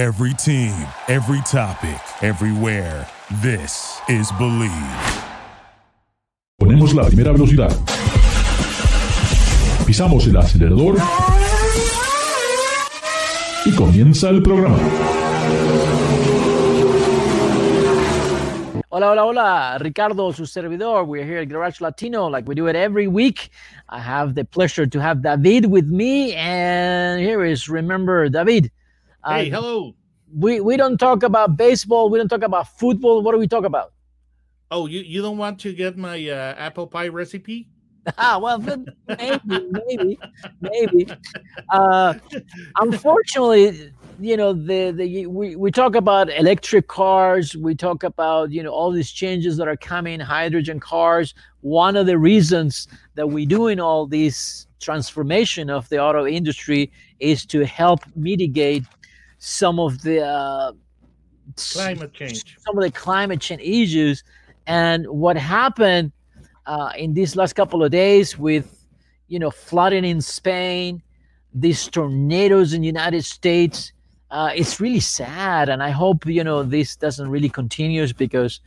Every team, every topic, everywhere. This is Bleav. Ponemos la primera velocidad. Pisamos el acelerador. Y comienza el programa. Hola, hola, hola. Ricardo, su servidor. We're here at Garage Latino like we do it every week. I have the pleasure to have David with me. And here is, remember, David. Uh, Hey, hello. We, we don't talk about baseball. We don't talk about football. What do we talk about? Oh, you, you don't want to get my uh, apple pie recipe? Ah, well, maybe, maybe, maybe. Uh, unfortunately, you know, the the we, we talk about electric cars. We talk about you know all these changes that are coming, hydrogen cars. One of the reasons that we're doing all this transformation of the auto industry is to help mitigate some of the uh, Climate change. some of the climate change issues. And what happened uh, in these last couple of days with you know flooding in spain these tornadoes in the united states uh, it's really sad. And i hope you know this doesn't really continue because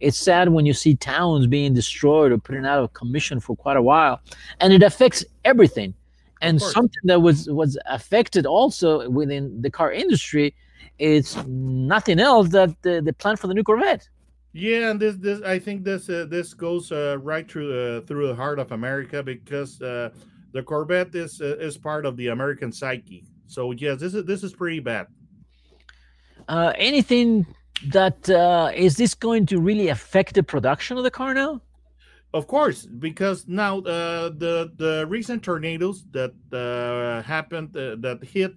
it's sad when you see towns being destroyed or putting out of commission for quite a while. And it affects everything and something that was was affected also within the car industry it's nothing else that the, the plan for the new corvette Yeah, and this this I think this uh, this goes uh, right through uh, through the heart of America because uh, the Corvette is uh, is part of the American psyche. So yes, this is this is pretty bad. uh, anything that uh, is this going to really affect the production of the car now? Of course, because now uh, the the recent tornadoes that uh, happened uh, that hit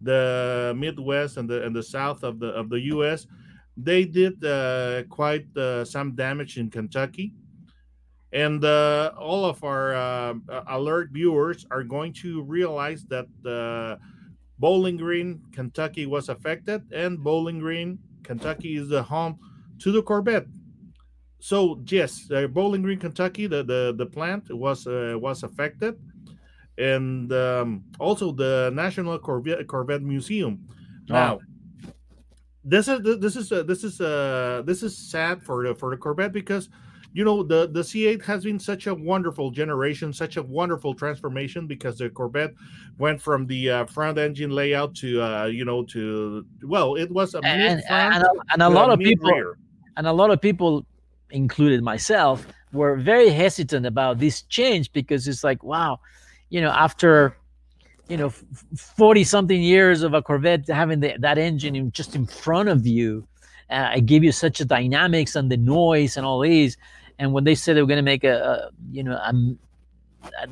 the Midwest and the and the south of the of the U.S. They did uh, quite uh, some damage in Kentucky, and uh, all of our alert viewers are going to realize that Bowling Green, Kentucky was affected, and Bowling Green, Kentucky is the home to the Corvette so yes, uh, Bowling Green, Kentucky, the the, the plant was uh, was affected, and um, also the National Corvette Corvette Museum. Now, this is this is uh, this is uh, this is sad for the for the Corvette because you know the the C8 has been such a wonderful generation, such a wonderful transformation because the Corvette went from the uh, front engine layout to uh, you know to well, it was a And, front and, a, and a lot of people, rear. and a lot of people, included myself, were very hesitant about this change because it's like, wow, you know, after you know, forty something years of a Corvette having the, that engine in, just in front of you, uh, it gave you such a dynamics and the noise and all these. And when they said they were going to make a, a you know, a,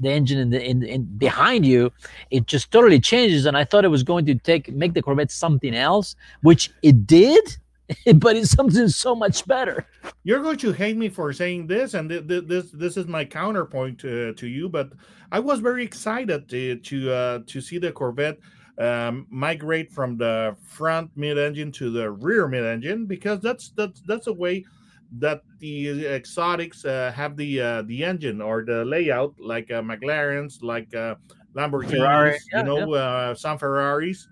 the engine in the in, in behind you, it just totally changes. And I thought it was going to take make the Corvette something else, which it did, but it's something so much better. you're going to hate me for saying this, and th- th- this this is my counterpoint to, to you. But I was very excited to to, uh, to see the Corvette um, migrate from the front mid engine to the rear mid engine because that's that's that's a way that the exotics uh, have the uh, the engine or the layout like uh, McLarens, like uh, Lamborghinis, yeah, you know, uh, some Ferraris.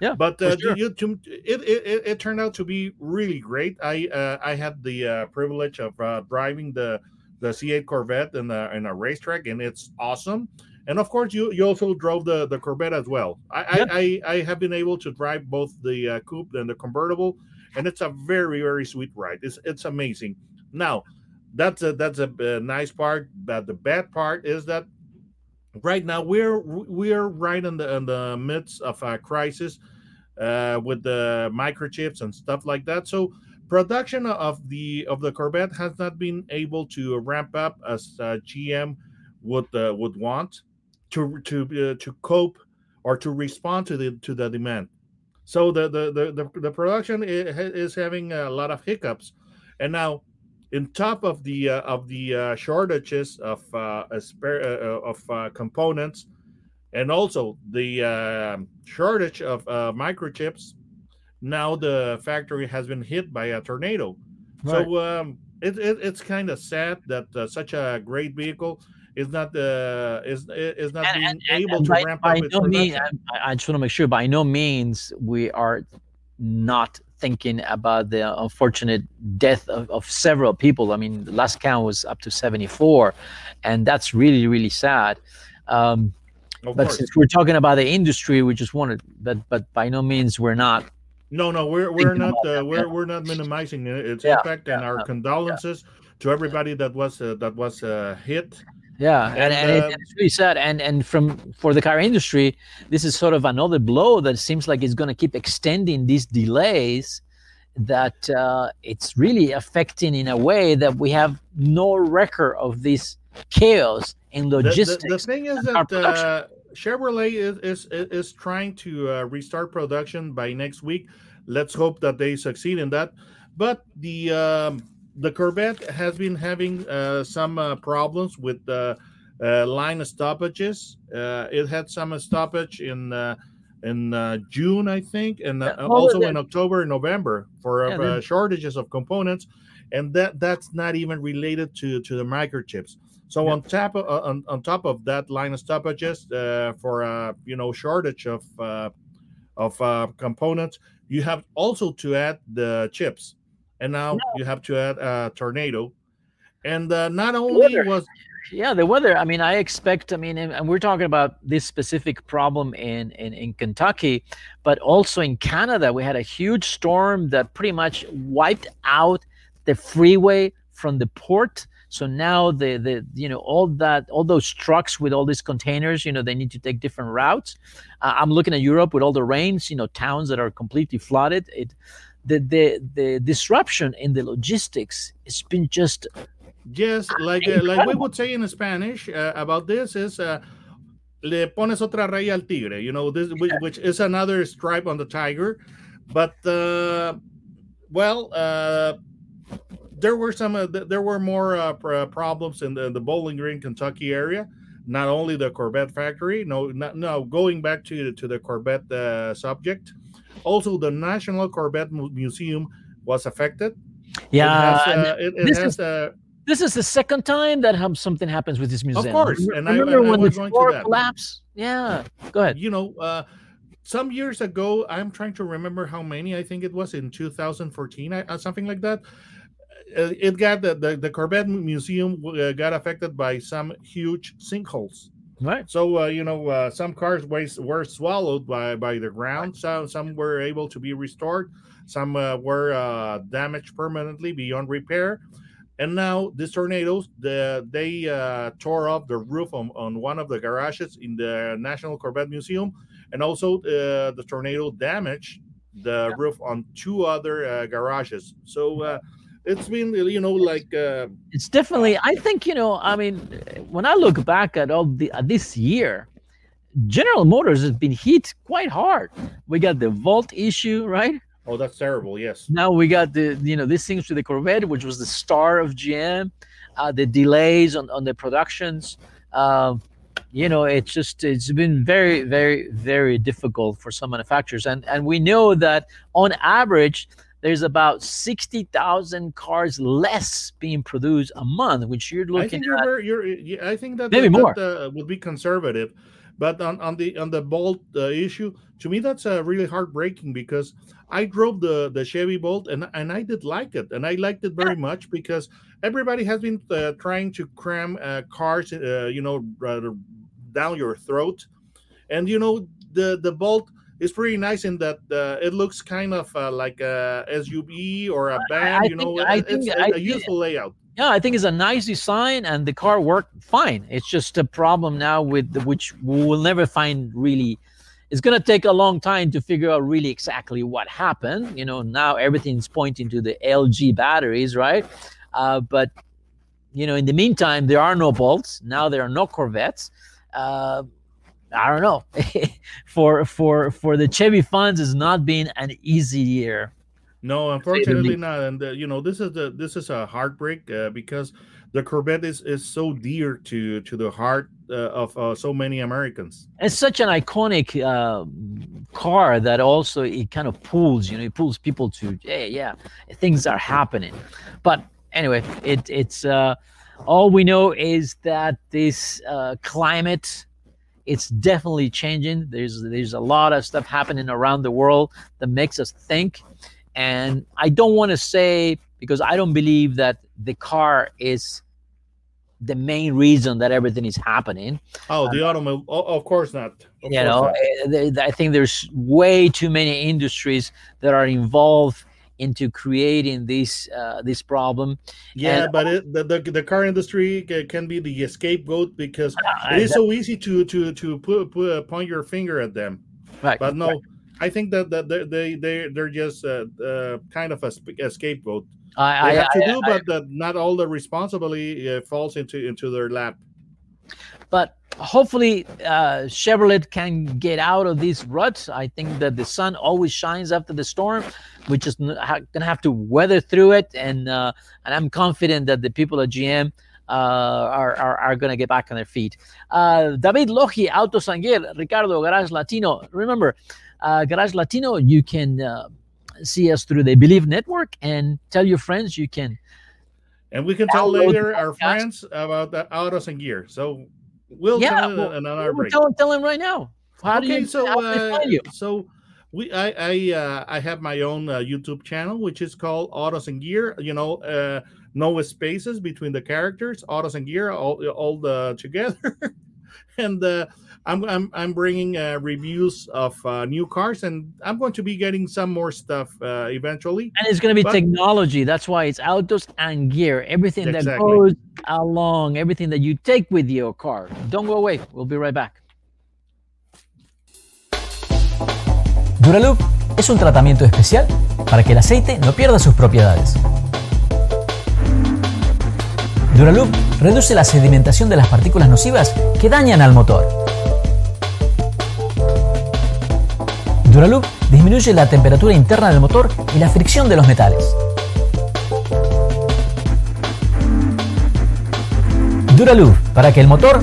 Yeah, but uh, sure. you, to, it, it, it, turned out to be really great. I uh, I had the uh, privilege of uh, driving the the C8 Corvette in a, in a racetrack, and it's awesome. And of course, you, you also drove the, the Corvette as well. I, Yep. I, I, I have been able to drive both the uh, coupe and the convertible, and it's a very very sweet ride. It's it's amazing. Now, that's a that's a, uh nice part. But the bad part is that right now we're we're right in the in the midst of a crisis uh, with the microchips and stuff like that. So production of the of the Corvette has not been able to ramp up as uh, GM would uh, would want to to uh, to cope or to respond to the to the demand. So the the the, the, the production is having a lot of hiccups, and now in top of the uh, of the uh, shortages of uh, spare, uh, of uh, components and also the uh, shortage of uh, microchips now the factory has been hit by a tornado so um, it, it, it's kind of sad that uh, such a great vehicle is not uh, is is not being able to by, ramp by up its no means. I, I just want to make sure. By no means we are not thinking about the unfortunate death of, of several people. I mean, the last count was up to 74, and that's really, really sad. Um, Of but course. since we're talking about the industry, we just wanted, but but by no means we're not. No, no, we're we're not uh, we're yeah. we're not minimizing its Yeah, impact, and yeah, our yeah. condolences to everybody that was uh, that was uh, hit. Yeah, and, And, and, it- uh, and it's really sad. And and from for the car industry, this is sort of another blow that seems like it's going to keep extending these delays. That uh, it's really affecting in a way that we have no record of this chaos in The, the, logistics. the thing is that uh, Chevrolet is, is is is trying to uh, restart production by next week. Let's hope that they succeed in that. But the um, the Corvette has been having uh, some uh, problems with the uh, line stoppages. Uh, it had some stoppage in uh, in uh, June, I think, and uh, also in October and November for Yeah, uh, shortages of components, and that that's not even related to to the microchips. So Yeah. on top of on, on top of that line of stoppages uh, for uh, you know shortage of uh, of uh, components, you have also to add the chips, and now you have to add a tornado, and uh, not only Weather. was yeah the weather. I mean i expect i mean and and we're talking about this specific problem in, in in kentucky but also in canada we had a huge storm that pretty much wiped out the freeway from the port. So now the the you know all that all those trucks with all these containers you know they need to take different routes. Uh, i'm looking at europe with all the rains you know towns that are completely flooded. It the the the disruption in the logistics it's been just Yes, like uh, like we would say in Spanish uh, about this is uh, le pones otra raya al tigre. You know this, which, which is another stripe on the tiger, but uh, well, uh, there were some uh, there were more problems in the, the Bowling Green, Kentucky area. Not only the Corvette factory, no, not, no. Going back to to the Corvette uh, subject, also the National Corvette Museum was affected. yeah it has, uh, it, it this has is- uh, This is the second time that something happens with this museum. Of course, and I- remember and I when was the going to floor that. collapsed? Yeah. Go ahead. you know, uh, some years ago, I'm trying to remember how many. I think it was in 2014, I- uh, something like that. Uh, it got the, the the Corvette Museum uh, got affected by some huge sinkholes. Right. So uh, you know, uh, some cars was, were swallowed by by the ground. Some some were able to be restored. Some uh, were uh, damaged permanently beyond repair. And now these tornadoes, the, they uh, tore off the roof on, on one of the garages in the National Corvette Museum, and also uh, the tornado damaged the roof on two other uh, garages. So uh, it's been, you know, like uh, It's definitely. I think you know. I mean, when I look back at all the at this year, General Motors has been hit quite hard. We got the Bolt issue, right? oh, that's terrible. Yes. Now we got the you know these things with the Corvette, which was the star of GM, uh, the delays on on the productions. Um, you know, it's just it's been very very very difficult for some manufacturers, and and we know that on average there's about sixty thousand cars less being produced a month, which you're I looking think you're you're, yeah, I think that Maybe that, more. that, uh, would be conservative, but on, on the on the Bolt uh, issue, to me that's uh, really heartbreaking because I drove the the Chevy Bolt and and I did like it and I liked it very much because everybody has been uh, trying to cram uh, cars, uh, you know, uh, down your throat, and you know the the Bolt is pretty nice in that uh, it looks kind of uh, like a SUV or a van, I you know, think- I it- it's think- a, I a useful layout. Yeah, I think it's a nice design, and the car worked fine. It's just a problem now with the, which we will never find really. It's gonna take a long time to figure out really exactly what happened. You know, now everything's pointing to the LG batteries, right? Uh, but you know, in the meantime, there are no bolts. Now there are no Corvettes. I don't know. for for for the Chevy funds, it's not been an easy year. No, unfortunately not. And uh, you know, this is the this is a heartbreak uh, because the Corvette is, is so dear to to the heart uh, of uh, so many Americans. it's such an iconic uh, car that also it kind of pulls you know it pulls people to hey yeah things are happening but anyway it it's uh, all we know is that this uh, climate it's definitely changing. There's there's a lot of stuff happening around the world that makes us think. And I don't want to say because I don't believe that the car is the main reason that everything is happening. Oh, the automobile. Oh, of course not. Of you course know, not. eh, I think there's way too many industries that are involved into creating this uh, this problem. Yeah, and- but it, the, the the car industry can be the scapegoat because Uh, it is so easy to to to put, put point your finger at them. right, But no, I think that, that they they they they're just uh, uh, kind of a, sp- a scapegoat. I, They I, have to I- do, but that not all the responsibility uh, falls into into their lap. But hopefully uh, Chevrolet can get out of this rut. I think that the sun always shines after the storm. We're just ha- gonna have to weather through it, and uh, and I'm confident that the people at GM uh, are, are are gonna get back on their feet. Uh, David Logi, AutosandGear, Ricardo Garage Latino. Remember, uh, Garage Latino, you can. Uh, See us through the Bleav Network and tell your friends you can And we can tell later our friends about the autos and gear. So we'll Yeah, tell well, in another We'll break. tell, tell them right now. How do okay, you so do uh, you? so we I I uh, I have my own uh, YouTube channel which is called Autos and Gear. You know, uh, no spaces between the characters. Autos and Gear all all the together, and uh, I'm I'm I'm bringing uh, reviews of uh, new cars, and I'm going to be getting some more stuff uh, eventually. And it's going to be But- technology. That's why it's autos and gear. Everything that goes along, everything that you take with your car. Don't go away. We'll be right back. Duraloop es un tratamiento especial para que el aceite no pierda sus propiedades. Duraloop reduce la sedimentación de las partículas nocivas que dañan al motor. Duraloop disminuye la temperatura interna del motor y la fricción de los metales. Duraloop para que el motor